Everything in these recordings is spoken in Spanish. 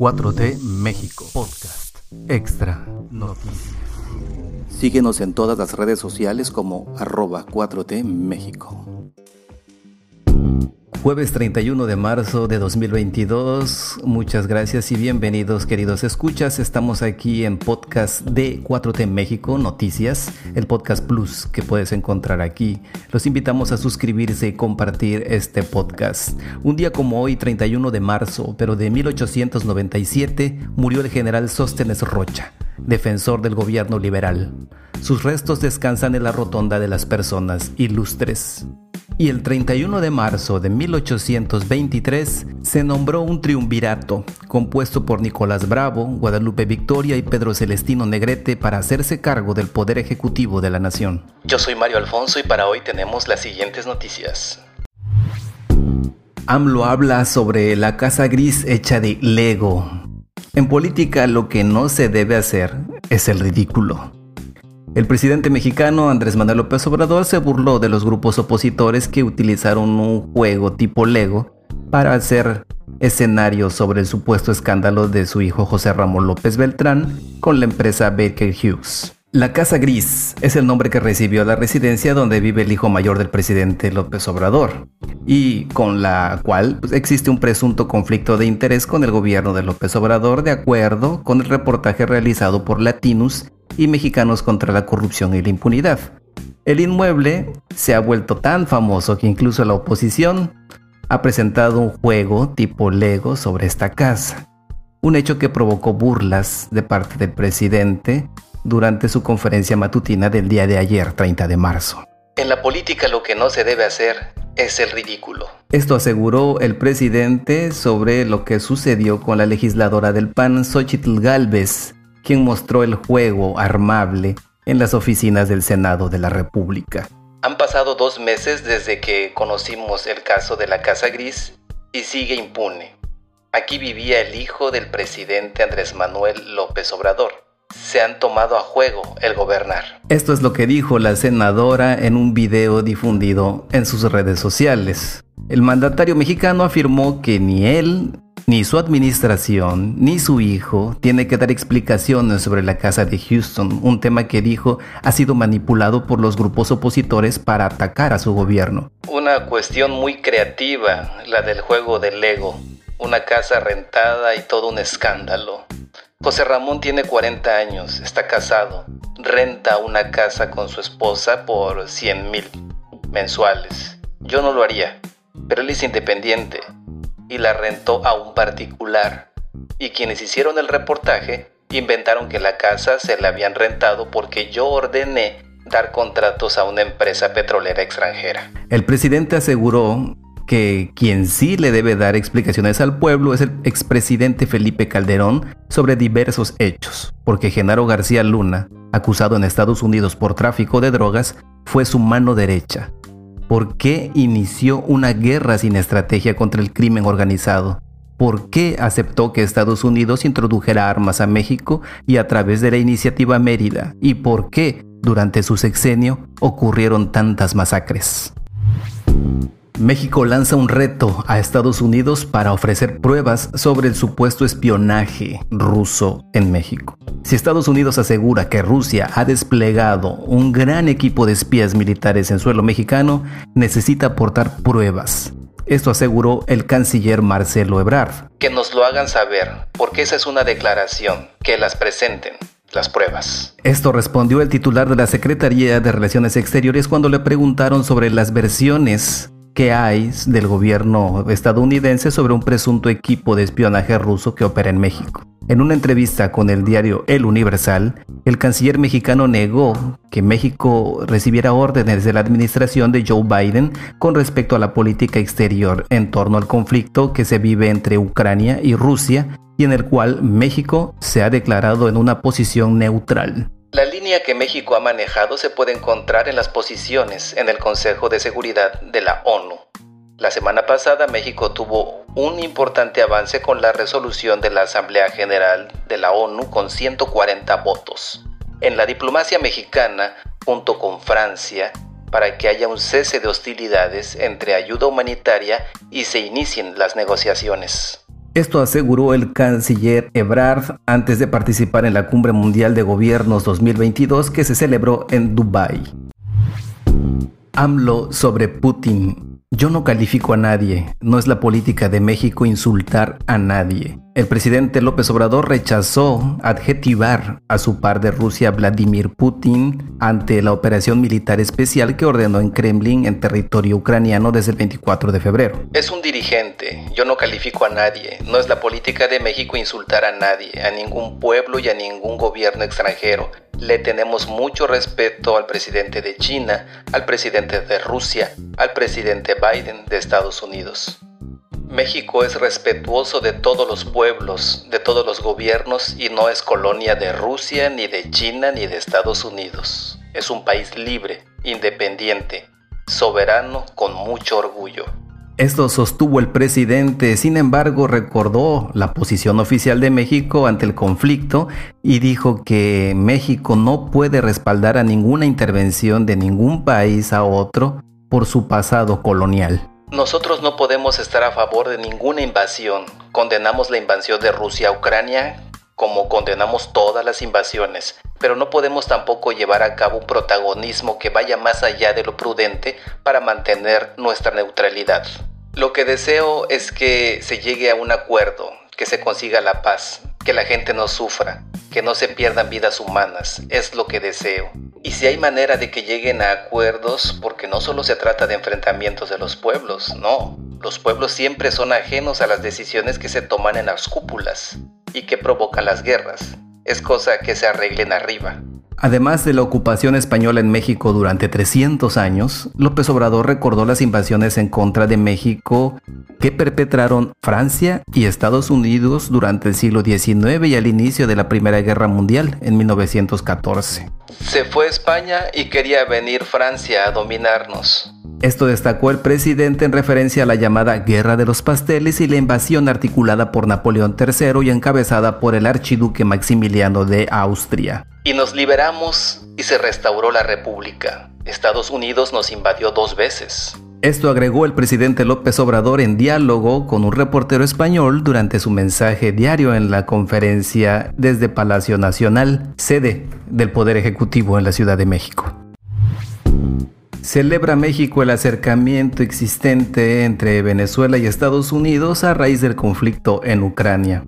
4T México Podcast Extra Noticias. Síguenos en todas las redes sociales como arroba 4T México. Jueves 31 de marzo de 2022. Muchas gracias y bienvenidos queridos escuchas. Estamos aquí en podcast de 4T México Noticias, el podcast plus que puedes encontrar aquí. Los invitamos a suscribirse y compartir este podcast. Un día como hoy, 31 de marzo, pero de 1897, murió el general Sóstenes Rocha, defensor del gobierno liberal. Sus restos descansan en la rotonda de las personas ilustres y el 31 de marzo de 1823 se nombró un triunvirato compuesto por Nicolás Bravo, Guadalupe Victoria y Pedro Celestino Negrete para hacerse cargo del poder ejecutivo de la nación. Yo soy Mario Alfonso y para hoy tenemos las siguientes noticias. AMLO habla sobre la casa gris hecha de Lego. En política lo que no se debe hacer es el ridículo. El presidente mexicano Andrés Manuel López Obrador se burló de los grupos opositores que utilizaron un juego tipo Lego para hacer escenarios sobre el supuesto escándalo de su hijo José Ramón López Beltrán con la empresa Baker Hughes. La Casa Gris es el nombre que recibió la residencia donde vive el hijo mayor del presidente López Obrador y con la cual pues, existe un presunto conflicto de interés con el gobierno de López Obrador de acuerdo con el reportaje realizado por Latinus y Mexicanos contra la Corrupción y la Impunidad. El inmueble se ha vuelto tan famoso que incluso la oposición ha presentado un juego tipo Lego sobre esta casa, un hecho que provocó burlas de parte del presidente durante su conferencia matutina del día de ayer, 30 de marzo. En la política lo que no se debe hacer es el ridículo. Esto aseguró el presidente sobre lo que sucedió con la legisladora del PAN, Xochitl Galvez, quien mostró el juego armable en las oficinas del Senado de la República. Han pasado dos meses desde que conocimos el caso de la Casa Gris y sigue impune. Aquí vivía el hijo del presidente Andrés Manuel López Obrador. Se han tomado a juego el gobernar. Esto es lo que dijo la senadora en un video difundido en sus redes sociales. El mandatario mexicano afirmó que ni él ni su administración, ni su hijo tiene que dar explicaciones sobre la casa de Houston, un tema que dijo ha sido manipulado por los grupos opositores para atacar a su gobierno. Una cuestión muy creativa, la del juego del Lego. Una casa rentada y todo un escándalo. José Ramón tiene 40 años, está casado, renta una casa con su esposa por 100 mil mensuales. Yo no lo haría, pero él es independiente y la rentó a un particular. Y quienes hicieron el reportaje inventaron que la casa se la habían rentado porque yo ordené dar contratos a una empresa petrolera extranjera. El presidente aseguró que quien sí le debe dar explicaciones al pueblo es el expresidente Felipe Calderón sobre diversos hechos, porque Genaro García Luna, acusado en Estados Unidos por tráfico de drogas, fue su mano derecha ¿Por qué inició una guerra sin estrategia contra el crimen organizado? ¿Por qué aceptó que Estados Unidos introdujera armas a México y a través de la iniciativa Mérida? ¿Y por qué durante su sexenio ocurrieron tantas masacres? México lanza un reto a Estados Unidos para ofrecer pruebas sobre el supuesto espionaje ruso en México. Si Estados Unidos asegura que Rusia ha desplegado un gran equipo de espías militares en suelo mexicano, necesita aportar pruebas. Esto aseguró el canciller Marcelo Ebrard. Que nos lo hagan saber, porque esa es una declaración, que las presenten las pruebas. Esto respondió el titular de la Secretaría de Relaciones Exteriores cuando le preguntaron sobre las versiones que hay del gobierno estadounidense sobre un presunto equipo de espionaje ruso que opera en México. En una entrevista con el diario El Universal, el canciller mexicano negó que México recibiera órdenes de la administración de Joe Biden con respecto a la política exterior en torno al conflicto que se vive entre Ucrania y Rusia y en el cual México se ha declarado en una posición neutral. La línea que México ha manejado se puede encontrar en las posiciones en el Consejo de Seguridad de la ONU. La semana pasada México tuvo un importante avance con la resolución de la Asamblea General de la ONU con 140 votos. En la diplomacia mexicana, junto con Francia, para que haya un cese de hostilidades entre ayuda humanitaria y se inicien las negociaciones. Esto aseguró el canciller Ebrard antes de participar en la Cumbre Mundial de Gobiernos 2022 que se celebró en Dubái. AMLO sobre Putin. Yo no califico a nadie, no es la política de México insultar a nadie. El presidente López Obrador rechazó adjetivar a su par de Rusia Vladimir Putin ante la operación militar especial que ordenó en Kremlin en territorio ucraniano desde el 24 de febrero. Es un dirigente, yo no califico a nadie, no es la política de México insultar a nadie, a ningún pueblo y a ningún gobierno extranjero. Le tenemos mucho respeto al presidente de China, al presidente de Rusia, al presidente Biden de Estados Unidos. México es respetuoso de todos los pueblos, de todos los gobiernos y no es colonia de Rusia, ni de China, ni de Estados Unidos. Es un país libre, independiente, soberano con mucho orgullo. Esto sostuvo el presidente, sin embargo recordó la posición oficial de México ante el conflicto y dijo que México no puede respaldar a ninguna intervención de ningún país a otro por su pasado colonial. Nosotros no podemos estar a favor de ninguna invasión. Condenamos la invasión de Rusia a Ucrania como condenamos todas las invasiones, pero no podemos tampoco llevar a cabo un protagonismo que vaya más allá de lo prudente para mantener nuestra neutralidad. Lo que deseo es que se llegue a un acuerdo, que se consiga la paz, que la gente no sufra, que no se pierdan vidas humanas, es lo que deseo. Y si hay manera de que lleguen a acuerdos, porque no solo se trata de enfrentamientos de los pueblos, no, los pueblos siempre son ajenos a las decisiones que se toman en las cúpulas y que provocan las guerras, es cosa que se arreglen arriba. Además de la ocupación española en México durante 300 años, López Obrador recordó las invasiones en contra de México que perpetraron Francia y Estados Unidos durante el siglo XIX y al inicio de la Primera Guerra Mundial en 1914. Se fue a España y quería venir Francia a dominarnos. Esto destacó el presidente en referencia a la llamada Guerra de los Pasteles y la invasión articulada por Napoleón III y encabezada por el archiduque Maximiliano de Austria. Y nos liberamos y se restauró la República. Estados Unidos nos invadió dos veces. Esto agregó el presidente López Obrador en diálogo con un reportero español durante su mensaje diario en la conferencia desde Palacio Nacional, sede del Poder Ejecutivo en la Ciudad de México. Celebra México el acercamiento existente entre Venezuela y Estados Unidos a raíz del conflicto en Ucrania.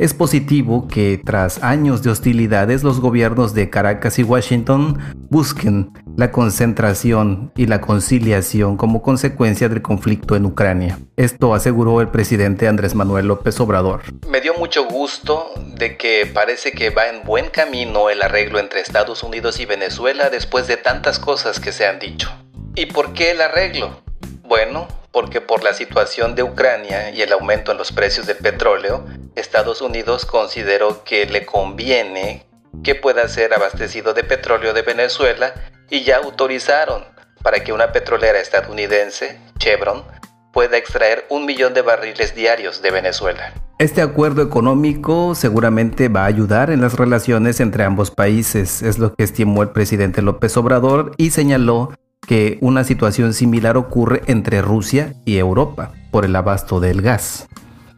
Es positivo que tras años de hostilidades los gobiernos de Caracas y Washington busquen la concentración y la conciliación como consecuencia del conflicto en Ucrania. Esto aseguró el presidente Andrés Manuel López Obrador. Me dio mucho gusto de que parece que va en buen camino el arreglo entre Estados Unidos y Venezuela después de tantas cosas que se han dicho. ¿Y por qué el arreglo? Bueno, porque por la situación de Ucrania y el aumento en los precios del petróleo, Estados Unidos consideró que le conviene que pueda ser abastecido de petróleo de Venezuela y ya autorizaron para que una petrolera estadounidense, Chevron, pueda extraer un millón de barriles diarios de Venezuela. Este acuerdo económico seguramente va a ayudar en las relaciones entre ambos países, es lo que estimó el presidente López Obrador y señaló que una situación similar ocurre entre Rusia y Europa por el abasto del gas.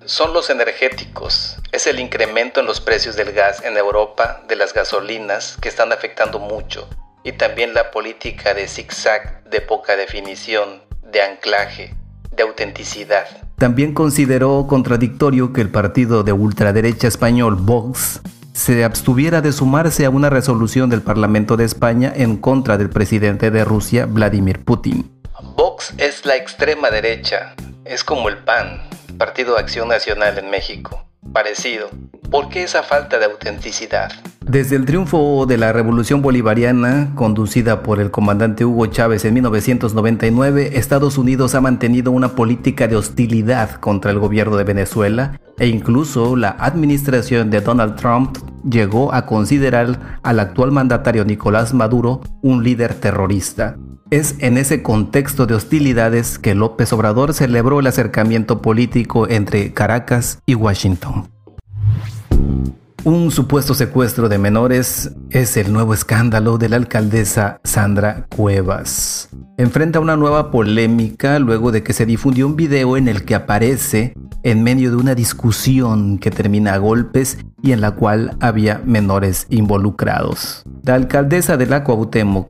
Son los energéticos, es el incremento en los precios del gas en Europa, de las gasolinas, que están afectando mucho, y también la política de zigzag, de poca definición, de anclaje, de autenticidad. También consideró contradictorio que el partido de ultraderecha español Vox se abstuviera de sumarse a una resolución del Parlamento de España en contra del presidente de Rusia, Vladimir Putin. Vox es la extrema derecha, es como el PAN, Partido Acción Nacional en México, parecido. ¿Por qué esa falta de autenticidad? Desde el triunfo de la Revolución Bolivariana, conducida por el comandante Hugo Chávez en 1999, Estados Unidos ha mantenido una política de hostilidad contra el gobierno de Venezuela e incluso la administración de Donald Trump llegó a considerar al actual mandatario Nicolás Maduro un líder terrorista. Es en ese contexto de hostilidades que López Obrador celebró el acercamiento político entre Caracas y Washington. Un supuesto secuestro de menores es el nuevo escándalo de la alcaldesa Sandra Cuevas. Enfrenta una nueva polémica luego de que se difundió un video en el que aparece en medio de una discusión que termina a golpes y en la cual había menores involucrados. La alcaldesa de la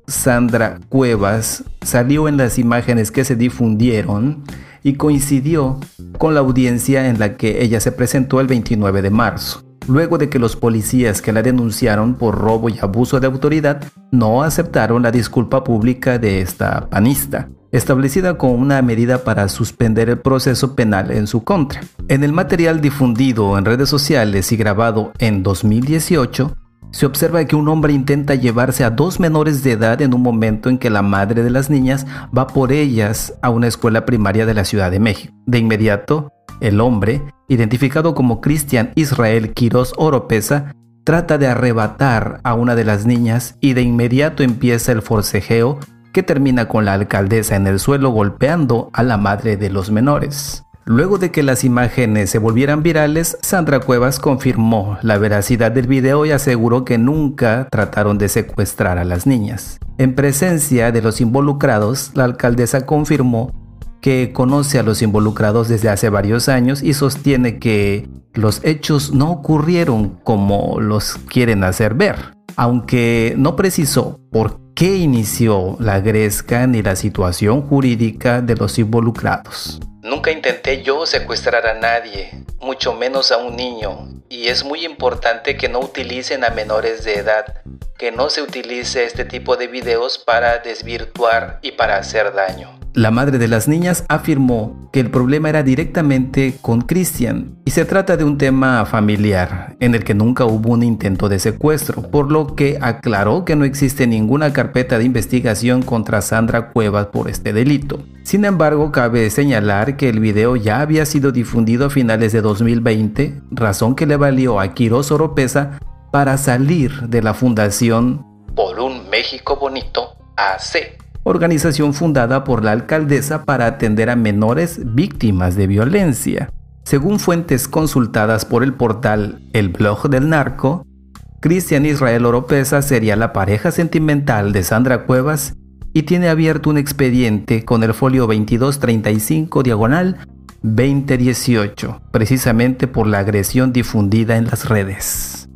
Sandra Cuevas, salió en las imágenes que se difundieron y coincidió con la audiencia en la que ella se presentó el 29 de marzo luego de que los policías que la denunciaron por robo y abuso de autoridad no aceptaron la disculpa pública de esta panista, establecida como una medida para suspender el proceso penal en su contra. En el material difundido en redes sociales y grabado en 2018, se observa que un hombre intenta llevarse a dos menores de edad en un momento en que la madre de las niñas va por ellas a una escuela primaria de la Ciudad de México. De inmediato, el hombre, identificado como Cristian Israel Quiroz Oropesa, trata de arrebatar a una de las niñas y de inmediato empieza el forcejeo que termina con la alcaldesa en el suelo golpeando a la madre de los menores. Luego de que las imágenes se volvieran virales, Sandra Cuevas confirmó la veracidad del video y aseguró que nunca trataron de secuestrar a las niñas. En presencia de los involucrados, la alcaldesa confirmó que conoce a los involucrados desde hace varios años y sostiene que los hechos no ocurrieron como los quieren hacer ver, aunque no precisó por qué inició la gresca ni la situación jurídica de los involucrados. Nunca intenté yo secuestrar a nadie, mucho menos a un niño, y es muy importante que no utilicen a menores de edad, que no se utilice este tipo de videos para desvirtuar y para hacer daño. La madre de las niñas afirmó que el problema era directamente con Christian y se trata de un tema familiar en el que nunca hubo un intento de secuestro, por lo que aclaró que no existe ninguna carpeta de investigación contra Sandra Cuevas por este delito. Sin embargo, cabe señalar que el video ya había sido difundido a finales de 2020, razón que le valió a Quiroz Oropesa para salir de la fundación Por un México Bonito AC organización fundada por la alcaldesa para atender a menores víctimas de violencia. Según fuentes consultadas por el portal El Blog del Narco, Cristian Israel Oropesa sería la pareja sentimental de Sandra Cuevas y tiene abierto un expediente con el folio 2235 diagonal 2018, precisamente por la agresión difundida en las redes.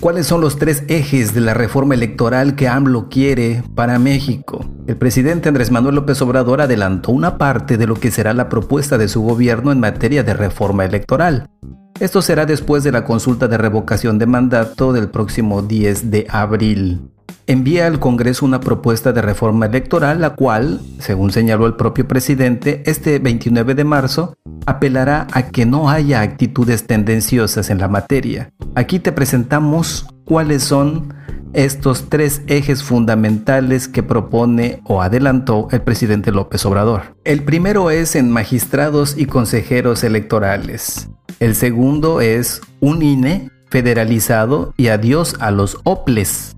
¿Cuáles son los tres ejes de la reforma electoral que AMLO quiere para México? El presidente Andrés Manuel López Obrador adelantó una parte de lo que será la propuesta de su gobierno en materia de reforma electoral. Esto será después de la consulta de revocación de mandato del próximo 10 de abril envía al Congreso una propuesta de reforma electoral, la cual, según señaló el propio presidente, este 29 de marzo apelará a que no haya actitudes tendenciosas en la materia. Aquí te presentamos cuáles son estos tres ejes fundamentales que propone o adelantó el presidente López Obrador. El primero es en magistrados y consejeros electorales. El segundo es un INE federalizado y adiós a los OPLES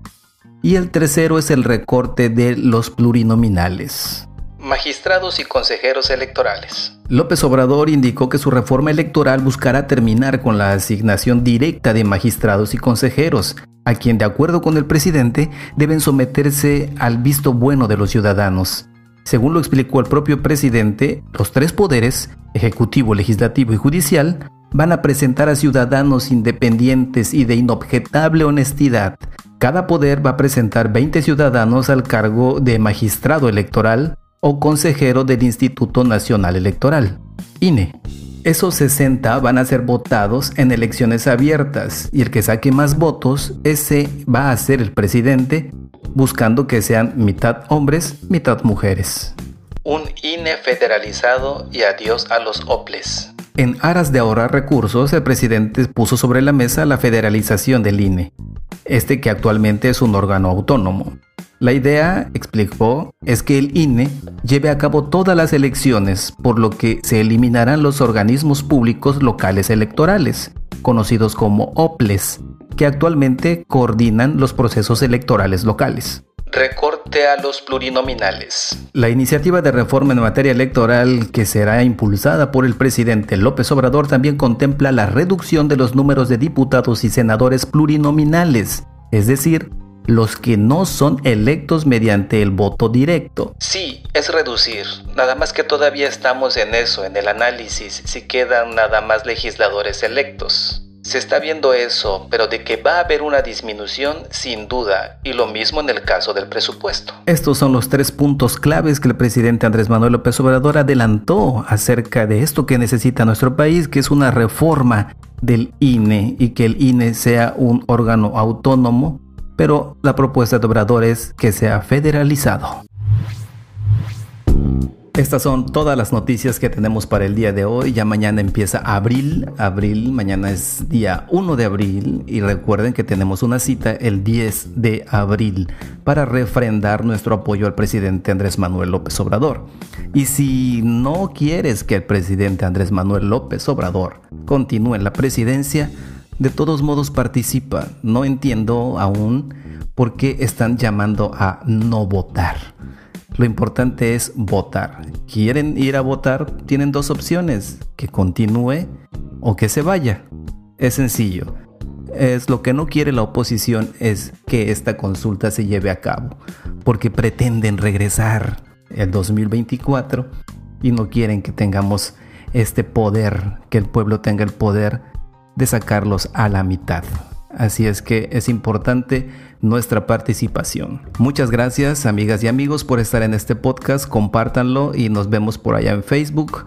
y el tercero es el recorte de los plurinominales. Magistrados y consejeros electorales. López Obrador indicó que su reforma electoral buscará terminar con la asignación directa de magistrados y consejeros, a quien de acuerdo con el presidente deben someterse al visto bueno de los ciudadanos. Según lo explicó el propio presidente, los tres poderes, ejecutivo, legislativo y judicial, van a presentar a ciudadanos independientes y de inobjetable honestidad cada poder va a presentar 20 ciudadanos al cargo de magistrado electoral o consejero del Instituto Nacional Electoral, INE. Esos 60 van a ser votados en elecciones abiertas y el que saque más votos, ese va a ser el presidente, buscando que sean mitad hombres, mitad mujeres. Un INE federalizado y adiós a los OPLES. En aras de ahorrar recursos, el presidente puso sobre la mesa la federalización del INE este que actualmente es un órgano autónomo. La idea, explicó, es que el INE lleve a cabo todas las elecciones, por lo que se eliminarán los organismos públicos locales electorales, conocidos como OPLES, que actualmente coordinan los procesos electorales locales. Recorte a los plurinominales. La iniciativa de reforma en materia electoral que será impulsada por el presidente López Obrador también contempla la reducción de los números de diputados y senadores plurinominales, es decir, los que no son electos mediante el voto directo. Sí, es reducir. Nada más que todavía estamos en eso, en el análisis, si quedan nada más legisladores electos. Se está viendo eso, pero de que va a haber una disminución, sin duda, y lo mismo en el caso del presupuesto. Estos son los tres puntos claves que el presidente Andrés Manuel López Obrador adelantó acerca de esto que necesita nuestro país, que es una reforma del INE y que el INE sea un órgano autónomo, pero la propuesta de Obrador es que sea federalizado. Estas son todas las noticias que tenemos para el día de hoy. Ya mañana empieza abril. Abril, mañana es día 1 de abril. Y recuerden que tenemos una cita el 10 de abril para refrendar nuestro apoyo al presidente Andrés Manuel López Obrador. Y si no quieres que el presidente Andrés Manuel López Obrador continúe en la presidencia, de todos modos participa. No entiendo aún por qué están llamando a no votar. Lo importante es votar. ¿Quieren ir a votar? Tienen dos opciones, que continúe o que se vaya. Es sencillo. Es lo que no quiere la oposición es que esta consulta se lleve a cabo, porque pretenden regresar el 2024 y no quieren que tengamos este poder, que el pueblo tenga el poder de sacarlos a la mitad. Así es que es importante nuestra participación. Muchas gracias amigas y amigos por estar en este podcast, compártanlo y nos vemos por allá en Facebook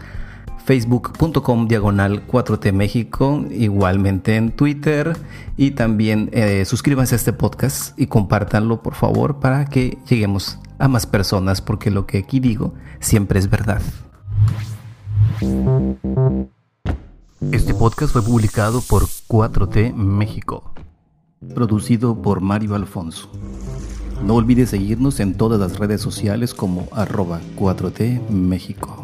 facebook.com diagonal 4T México, igualmente en Twitter y también eh, suscríbanse a este podcast y compártanlo por favor para que lleguemos a más personas porque lo que aquí digo siempre es verdad. Este podcast fue publicado por 4T México. Producido por Mario Alfonso. No olvides seguirnos en todas las redes sociales como arroba 4T México.